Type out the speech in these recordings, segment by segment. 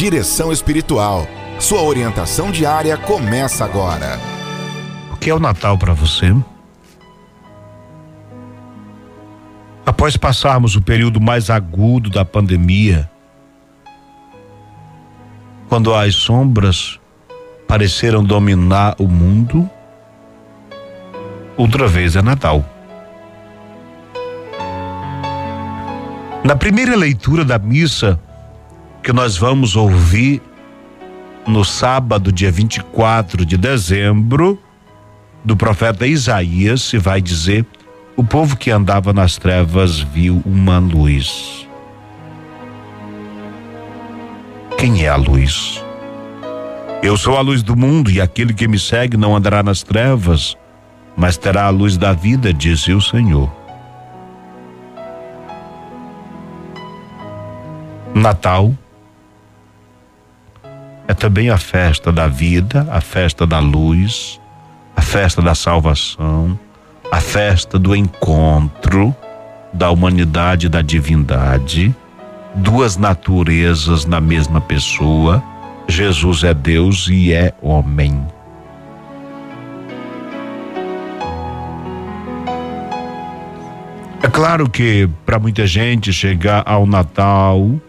Direção Espiritual. Sua orientação diária começa agora. O que é o Natal para você? Após passarmos o período mais agudo da pandemia, quando as sombras pareceram dominar o mundo, outra vez é Natal. Na primeira leitura da missa que nós vamos ouvir no sábado, dia 24 de dezembro, do profeta Isaías, se vai dizer: O povo que andava nas trevas viu uma luz. Quem é a luz? Eu sou a luz do mundo e aquele que me segue não andará nas trevas, mas terá a luz da vida, disse o Senhor. Natal é também a festa da vida, a festa da luz, a festa da salvação, a festa do encontro da humanidade e da divindade, duas naturezas na mesma pessoa. Jesus é Deus e é homem. É claro que para muita gente chegar ao Natal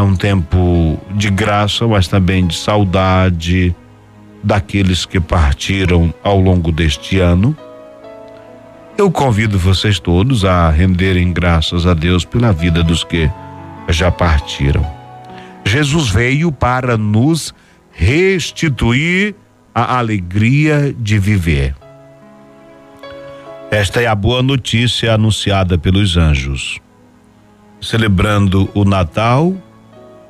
é um tempo de graça, mas também de saudade daqueles que partiram ao longo deste ano. Eu convido vocês todos a renderem graças a Deus pela vida dos que já partiram. Jesus veio para nos restituir a alegria de viver. Esta é a boa notícia anunciada pelos anjos. Celebrando o Natal,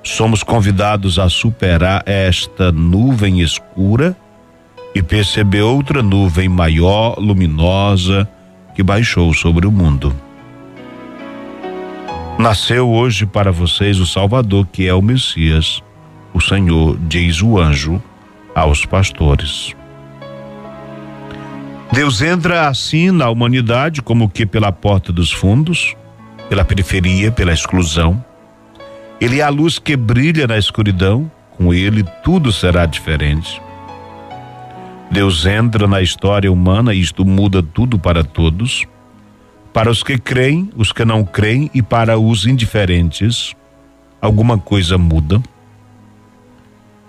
somos convidados a superar esta nuvem escura e perceber outra nuvem maior, luminosa, que baixou sobre o mundo. Nasceu hoje para vocês o Salvador, que é o Messias, o Senhor, diz o anjo aos pastores. Deus entra assim na humanidade como que pela porta dos fundos, pela periferia, pela exclusão ele é a luz que brilha na escuridão, com ele tudo será diferente. Deus entra na história humana e isto muda tudo para todos. Para os que creem, os que não creem e para os indiferentes, alguma coisa muda.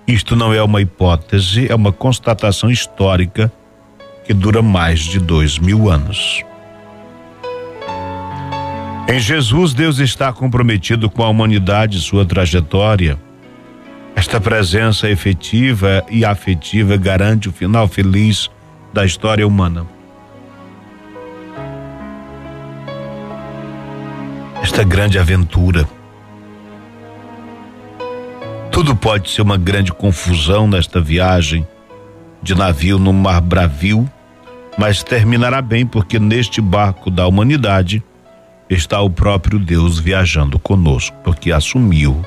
Isto não é uma hipótese, é uma constatação histórica que dura mais de dois mil anos. Em Jesus, Deus está comprometido com a humanidade e sua trajetória. Esta presença efetiva e afetiva garante o final feliz da história humana. Esta grande aventura. Tudo pode ser uma grande confusão nesta viagem de navio no mar bravio, mas terminará bem porque neste barco da humanidade está o próprio Deus viajando conosco, porque assumiu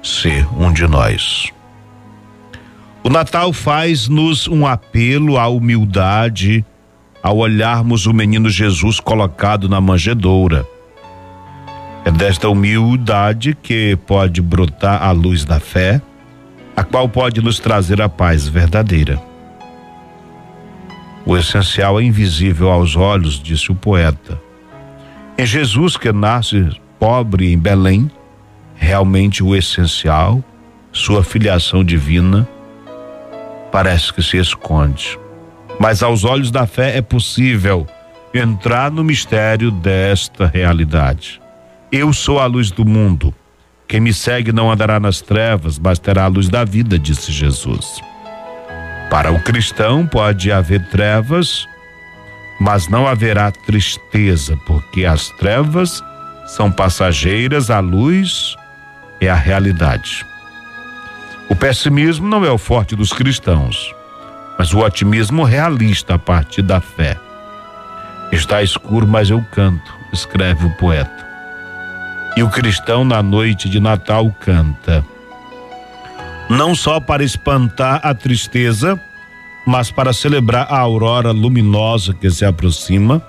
ser um de nós. O Natal faz-nos um apelo à humildade ao olharmos o menino Jesus colocado na manjedoura. É desta humildade que pode brotar a luz da fé, a qual pode nos trazer a paz verdadeira. O essencial é invisível aos olhos, disse o poeta em Jesus que nasce pobre em Belém, realmente o essencial, sua filiação divina, parece que se esconde. Mas aos olhos da fé é possível entrar no mistério desta realidade. Eu sou a luz do mundo. Quem me segue não andará nas trevas, mas terá a luz da vida, disse Jesus. Para o cristão pode haver trevas, mas não haverá tristeza, porque as trevas são passageiras, a luz é a realidade. O pessimismo não é o forte dos cristãos, mas o otimismo realista a partir da fé. Está escuro, mas eu canto, escreve o poeta. E o cristão na noite de Natal canta. Não só para espantar a tristeza, mas para celebrar a aurora luminosa que se aproxima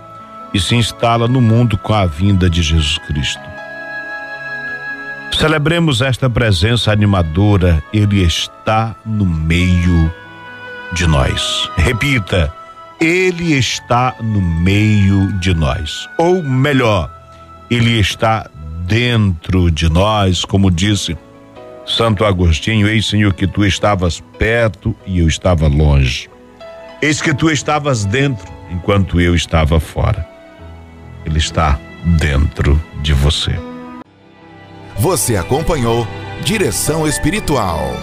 e se instala no mundo com a vinda de Jesus Cristo. Celebremos esta presença animadora, Ele está no meio de nós. Repita, Ele está no meio de nós. Ou melhor, Ele está dentro de nós, como disse Santo Agostinho: Eis, Senhor, que tu estavas perto e eu estava longe. Eis que tu estavas dentro enquanto eu estava fora. Ele está dentro de você. Você acompanhou Direção Espiritual.